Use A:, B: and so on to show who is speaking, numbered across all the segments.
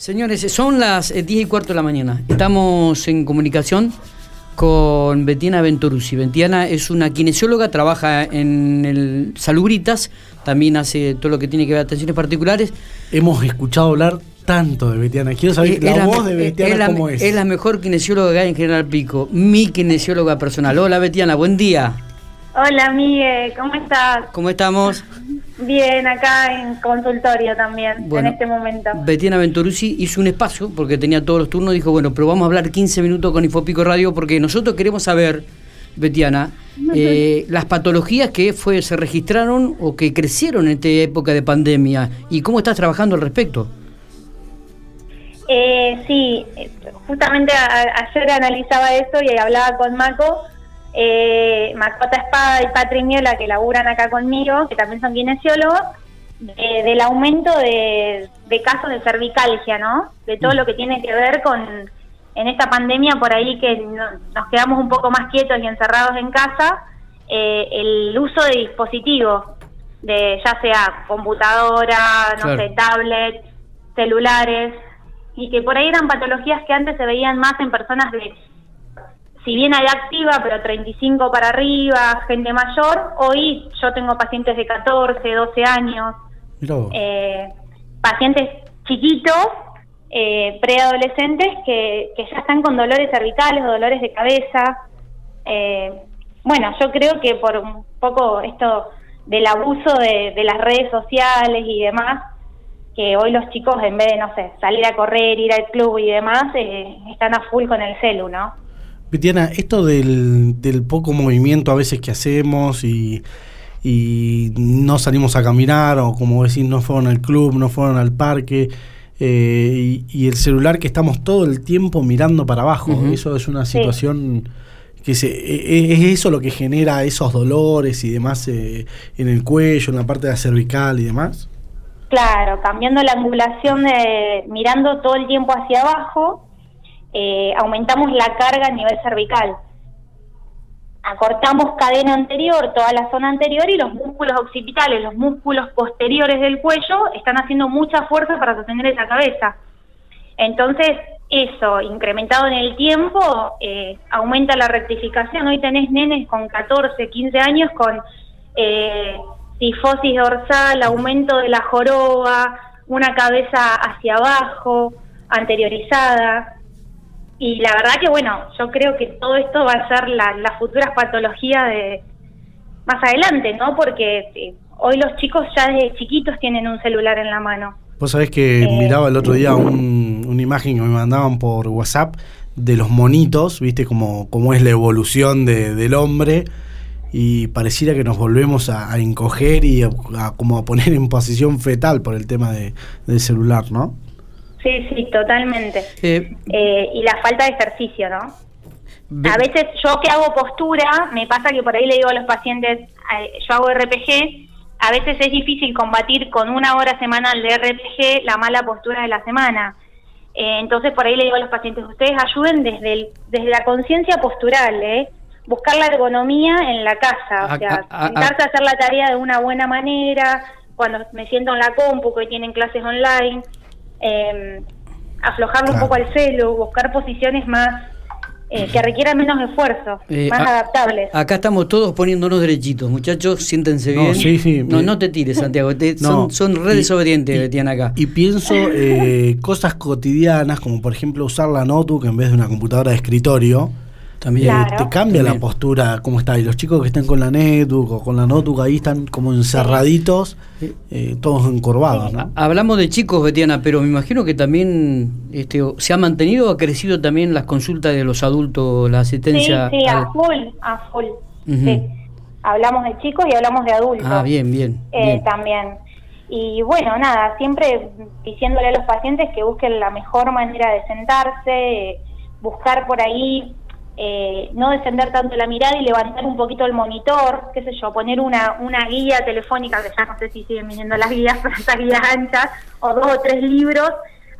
A: Señores, son las 10 y cuarto de la mañana. Estamos en comunicación con Betiana Ventorusi. Betiana es una kinesióloga, trabaja en el Salubritas, también hace todo lo que tiene que ver atenciones particulares.
B: Hemos escuchado hablar tanto de Betiana. Quiero saber la, voz de Betiana cómo es.
A: Es la mejor kinesióloga que hay en General Pico, mi kinesióloga personal. Hola Betiana, buen día.
C: Hola Miguel, ¿cómo estás?
A: ¿Cómo estamos?
C: Bien, acá en consultorio también, en este momento.
A: Betiana Venturuzzi hizo un espacio, porque tenía todos los turnos, dijo, bueno, pero vamos a hablar 15 minutos con Infopico Radio, porque nosotros queremos saber, Betiana, eh, las patologías que fue, se registraron o que crecieron en esta época de pandemia, y cómo estás trabajando al respecto.
C: Eh, sí, justamente ayer analizaba eso y hablaba con Maco eh, Macota Espada y Patri Miola, que laburan acá conmigo, que también son kinesiólogos, del aumento de, casos de cervicalgia, ¿no? De todo lo que tiene que ver con, en esta pandemia, por ahí que nos quedamos un poco más quietos y encerrados en casa, eh, el uso de dispositivos, de ya sea computadora, no sé, tablet, celulares, y que por ahí eran patologías que antes se veían más en personas de si bien hay activa, pero 35 para arriba, gente mayor, hoy yo tengo pacientes de 14, 12 años, eh, pacientes chiquitos, eh, preadolescentes que, que, ya están con dolores cervicales o dolores de cabeza. Eh, bueno, yo creo que por un poco esto del abuso de, de las redes sociales y demás, que hoy los chicos en vez de, no sé, salir a correr, ir al club y demás, eh, están a full con el celu, ¿no?
B: Betiana, esto del, poco movimiento a veces que hacemos y, no salimos a caminar o como decís, no fueron al club, no fueron al parque eh, y, el celular que estamos todo el tiempo mirando para abajo, eso es una situación... que se, e, e, es eso lo que genera esos dolores y demás eh, en el cuello, en la parte de la cervical y demás.
C: Claro, cambiando la angulación de mirando todo el tiempo hacia abajo, eh, aumentamos la carga a nivel cervical. Acortamos cadena anterior, toda la zona anterior y los músculos occipitales, los músculos posteriores del cuello están haciendo mucha fuerza para sostener esa cabeza. Entonces, eso, incrementado en el tiempo, eh, aumenta la rectificación. Hoy tenés nenes con 14, 15 años con eh, tifosis dorsal, aumento de la joroba, una cabeza hacia abajo, anteriorizada. Y la verdad que, bueno, yo creo que todo esto va a ser la, la futuras patologías de más adelante, ¿no? Porque eh, hoy los chicos ya desde chiquitos tienen un celular en la mano.
B: Vos sabés que eh, miraba el otro día un, una imagen que me mandaban por WhatsApp de los monitos, viste como, cómo es la evolución de, del hombre y pareciera que nos volvemos a, encoger y a, como a poner en posición fetal por el tema de, del celular, ¿no?
C: Sí, sí, totalmente. Eh, eh, y la falta de ejercicio, ¿no? A veces yo que hago postura, me pasa que por ahí le digo a los pacientes, yo hago RPG, a veces es difícil combatir con una hora semanal de RPG la mala postura de la semana. Eh, entonces por ahí le digo a los pacientes, ustedes ayuden desde, el, desde la conciencia postural, ¿eh? buscar la ergonomía en la casa, o sea, sentarse a hacer la tarea de una buena manera, cuando me siento en la compu, que hoy tienen clases online, eh, aflojarlo un poco al celo, buscar posiciones más eh, que requieran menos esfuerzo, eh, más adaptables.
A: Acá estamos todos poniéndonos derechitos, muchachos, siéntense bien. No, no, te tires, Santiago, son, son re desobedientes que tienen acá.
B: Y pienso eh, cosas cotidianas, como por ejemplo usar la notebook en vez de una computadora de escritorio también te cambia la postura, cómo está. Y los chicos que están con la netbook o con la notebook ahí están como encerraditos, eh, todos encorvados.
A: Hablamos de chicos, Betiana, pero me imagino que también este, se ha mantenido o ha crecido también las consultas de los adultos, la asistencia.
C: Sí, sí, a full, a full. Hablamos de chicos y hablamos de adultos.
A: Ah, bien, bien,
C: eh, También. Y bueno, nada, siempre diciéndole a los pacientes que busquen la mejor manera de sentarse, buscar por ahí eh, no descender tanto la mirada y levantar un poquito el monitor, qué sé yo, poner una, una guía telefónica, que ya no sé si siguen viniendo las guías, pero estas guías anchas, o dos o tres libros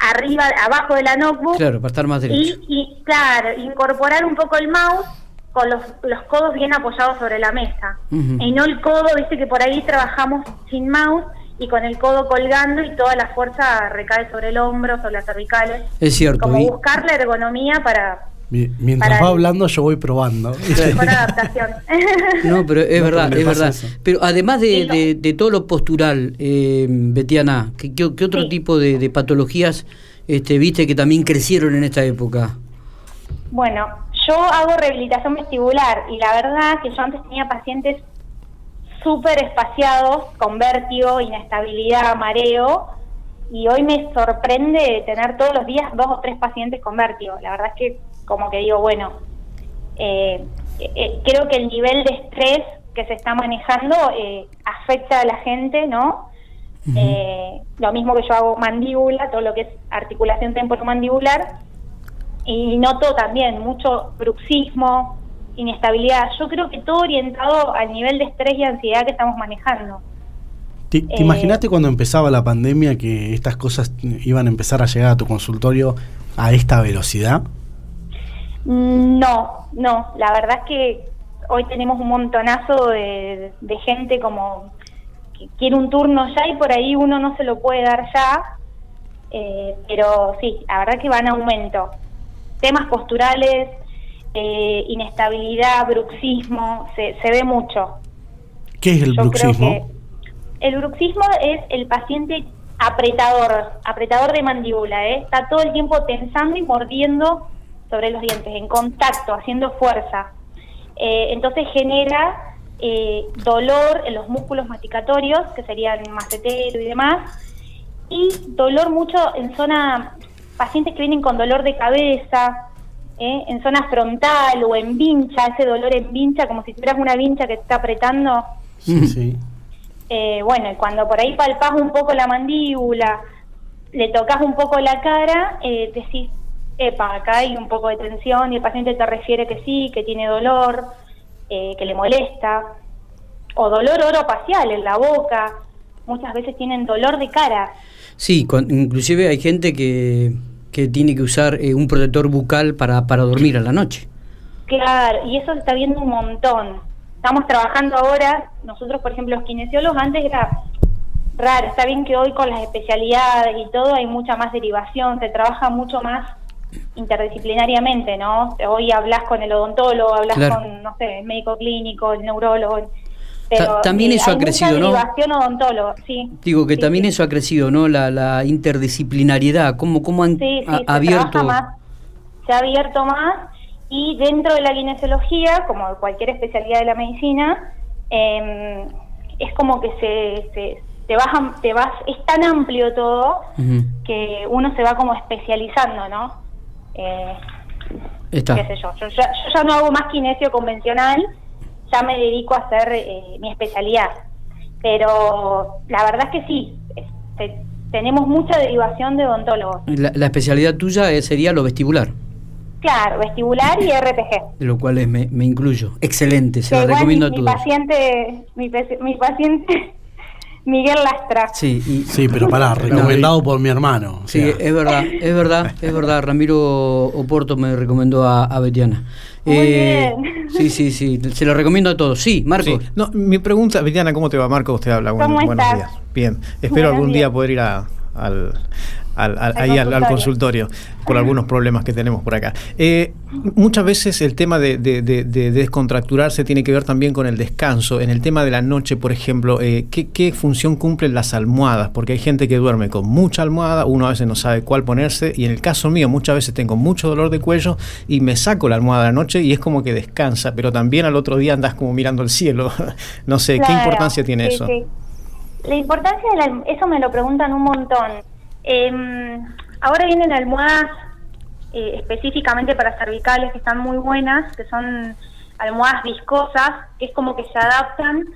C: arriba, abajo de la notebook.
A: Claro, para estar más derecho.
C: Y, claro, incorporar un poco el mouse con los, los codos bien apoyados sobre la mesa. Y no el codo, viste que por ahí trabajamos sin mouse y con el codo colgando y toda la fuerza recae sobre el hombro, sobre las cervicales.
A: Es cierto.
C: Como buscar la ergonomía para...
B: Mientras va hablando yo voy probando.
C: Adaptación.
A: No, pero es verdad, es verdad. Pero además de, de, todo lo postural, eh, Betiana, ¿qué, qué, otro tipo de, patologías este, viste que también crecieron en esta época?
C: Bueno, yo hago rehabilitación vestibular y la verdad que yo antes tenía pacientes súper espaciados, con vértigo, inestabilidad, mareo, y hoy me sorprende tener todos los días dos o tres pacientes con vértigo. La verdad es que como que digo, bueno, eh, eh, creo que el nivel de estrés que se está manejando eh, afecta a la gente, ¿no? lo mismo que yo hago mandíbula, todo lo que es articulación temporomandibular, y noto también mucho bruxismo, inestabilidad. Yo creo que todo orientado al nivel de estrés y ansiedad que estamos manejando.
B: ¿Te, eh, imaginaste cuando empezaba la pandemia que estas cosas iban a empezar a llegar a tu consultorio a esta velocidad?
C: No, no. La verdad es que hoy tenemos un montonazo de, gente como que quiere un turno ya y por ahí uno no se lo puede dar ya. Eh, pero sí, la verdad que va en aumento. Temas posturales, eh, inestabilidad, bruxismo, se, se, ve mucho.
B: ¿Qué es el bruxismo?
C: el bruxismo es el paciente apretador, apretador de mandíbula, ¿eh? está todo el tiempo tensando y mordiendo sobre los dientes, en contacto, haciendo fuerza. Eh, entonces genera eh, dolor en los músculos masticatorios, que serían macetero y demás, y dolor mucho en zona, pacientes que vienen con dolor de cabeza, ¿eh? en zona frontal o en vincha, ese dolor en vincha, como si tuvieras una vincha que te está apretando. Sí, sí. Eh, bueno, cuando por ahí palpas un poco la mandíbula, le tocas un poco la cara, eh, decís, epa, acá hay un poco de tensión y el paciente te refiere que sí, que tiene dolor, eh, que le molesta, o dolor oropacial en la boca, muchas veces tienen dolor de cara.
A: Sí, inclusive hay gente que que tiene que usar eh, un protector bucal para, para dormir a la noche.
C: Claro, y eso se está viendo un montón. Estamos trabajando ahora, nosotros por ejemplo los kinesiólogos antes era raro, está bien que hoy con las especialidades y todo hay mucha más derivación, se trabaja mucho más interdisciplinariamente, ¿no? Hoy hablas con el odontólogo, hablas con, no sé, el médico clínico, el neurólogo,
A: también eso ha crecido, ¿no?
C: odontólogo, sí.
A: Digo que también eso ha crecido, ¿no? La, la interdisciplinariedad, cómo, cómo han abierto.
C: Se, ha abierto más y dentro de la kinesiología, como cualquier especialidad de la medicina, em, es como que se, se te vas, te vas, es tan amplio todo que uno se va como especializando, ¿no? Eh, Está. Qué sé yo. Yo, yo ya no hago más kinesio convencional, ya me dedico a hacer eh, mi especialidad. Pero la verdad es que sí, este, tenemos mucha derivación de odontólogos.
A: La, especialidad tuya eh, sería lo vestibular.
C: Claro, vestibular y RPG.
A: De lo cual me, me incluyo. Excelente, se lo recomiendo a todos.
C: Mi paciente, mi, mi paciente Miguel Lastra.
B: Sí, sí pero pará, recomendado por mi hermano.
A: Sí, es verdad, es verdad, es verdad. Ramiro Oporto me recomendó a, a Betiana.
C: Muy eh, bien.
A: Sí, sí, sí, se lo recomiendo a todos. Sí, Marco.
D: No, mi pregunta, Betiana, ¿cómo te va, Marco? Usted habla.
C: Bueno,
D: buenos días. Bien, espero algún día poder ir a, al, al, ahí al, consultorio por algunos problemas que tenemos por acá. Eh, muchas veces el tema de, descontracturarse tiene que ver también con el descanso. En el tema de la noche, por ejemplo, eh, ¿qué, función cumplen las almohadas? Porque hay gente que duerme con mucha almohada, uno a veces no sabe cuál ponerse y en el caso mío muchas veces tengo mucho dolor de cuello y me saco la almohada la noche y es como que descansa, pero también al otro día andas como mirando el cielo. no sé, ¿qué importancia tiene eso?
C: La importancia de eso me lo preguntan un montón. Eh, ahora vienen almohadas eh, específicamente para cervicales que están muy buenas, que son almohadas viscosas, que es como que se adaptan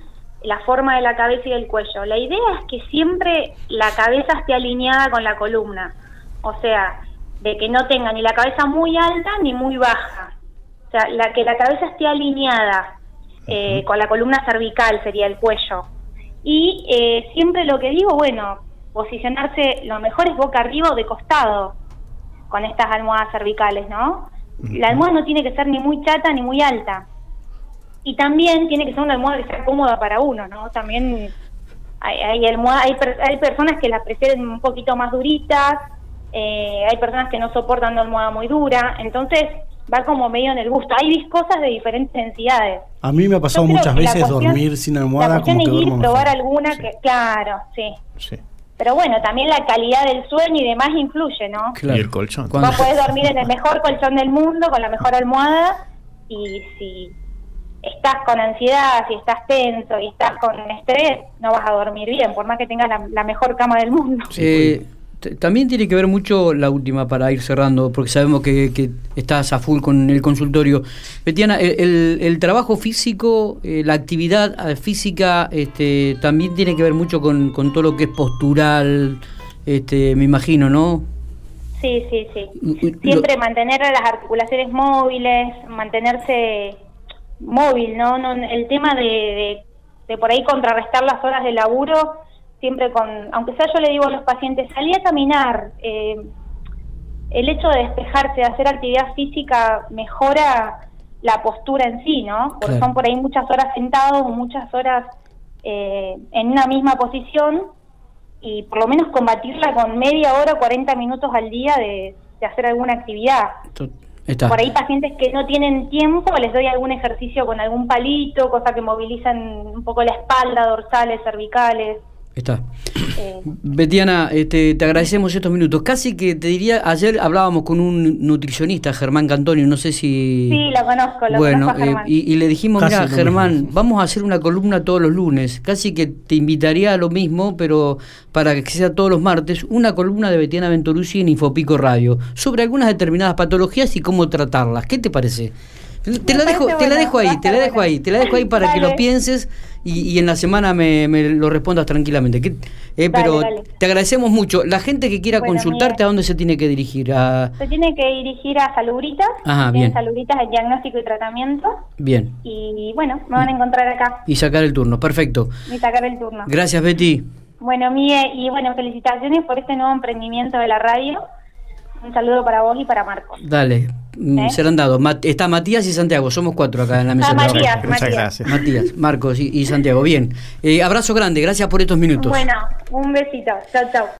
C: la forma de la cabeza y del cuello. La idea es que siempre la cabeza esté alineada con la columna, o sea, de que no tenga ni la cabeza muy alta ni muy baja. O sea, la, que la cabeza esté alineada eh, con la columna cervical sería el cuello. Y eh, siempre lo que digo, bueno, posicionarse lo mejor es boca arriba o de costado con estas almohadas cervicales, ¿no? La almohada no tiene que ser ni muy chata ni muy alta. Y también tiene que ser una almohada que sea cómoda para uno, ¿no? También hay, hay, hay, hay personas que las prefieren un poquito más duritas, eh, hay personas que no soportan la almohada muy dura, entonces va como medio en el gusto. Hay viscosas de diferentes densidades.
B: A mí me ha pasado muchas veces dormir sin almohada.
C: La cuestión es ir probar alguna que, claro, sí. sí. Pero bueno, también la calidad del sueño y demás influye, ¿no?
D: Y el colchón.
C: Vos podés dormir en el mejor colchón del mundo, con la mejor almohada, y si estás con ansiedad, si estás tenso y estás con estrés, no vas a dormir bien, por más que tengas la, mejor cama del mundo.
A: Eh, también tiene que ver mucho la última para ir cerrando, porque sabemos que, estás a full con el consultorio. Betiana, el, trabajo físico, eh, la actividad eh, física, este, también tiene que ver mucho con, todo lo que es postural, este, me imagino, ¿no?
C: Sí, sí, sí. Siempre mantener las articulaciones móviles, mantenerse móvil, ¿no? no el tema de, de por ahí contrarrestar las horas de laburo siempre con, aunque sea yo le digo a los pacientes, salí a caminar, eh, el hecho de despejarse, de hacer actividad física mejora la postura en sí, ¿no? Porque son por ahí muchas horas sentados muchas horas eh, en una misma posición y por lo menos combatirla con media hora, 40 minutos al día de, hacer alguna actividad. Por ahí pacientes que no tienen tiempo, les doy algún ejercicio con algún palito, cosa que movilizan un poco la espalda, dorsales, cervicales.
A: Está. Eh. Betiana, este, te agradecemos estos minutos. Casi que te diría, ayer hablábamos con un nutricionista, Germán Cantonio, no sé
C: si... Sí, lo conozco, lo
A: bueno, conozco eh, y, le dijimos, mira, Germán, vamos a hacer una columna todos los lunes. Casi que te invitaría a lo mismo, pero para que sea todos los martes, una columna de Betiana Venturuzzi en Infopico Radio, sobre algunas determinadas patologías y cómo tratarlas. ¿Qué te parece? Te la, dejo, te la dejo ahí, te la dejo ahí, te la dejo ahí para que lo pienses y, en la semana me, lo respondas tranquilamente. Eh, pero te agradecemos mucho. La gente que quiera consultarte, ¿a dónde se tiene que dirigir?
C: A... Se tiene que dirigir a Salubritas.
A: Ajá, bien.
C: Salubritas, el diagnóstico y tratamiento.
A: Bien.
C: Y bueno, me van a encontrar acá.
A: Y sacar el turno, perfecto.
C: Y sacar el turno.
A: Gracias, Betty.
C: Bueno, Mie, y bueno, felicitaciones por este nuevo emprendimiento de la radio. Un saludo para vos y para Marcos.
A: Dale, ¿Eh? serán dados. está Matías y Santiago, somos cuatro acá en la mesa.
C: Ah, Matías,
A: Muchas gracias. Matías, Marcos y, Santiago. Bien, eh, abrazo grande, gracias por estos minutos.
C: Bueno, un besito. Chao, chao.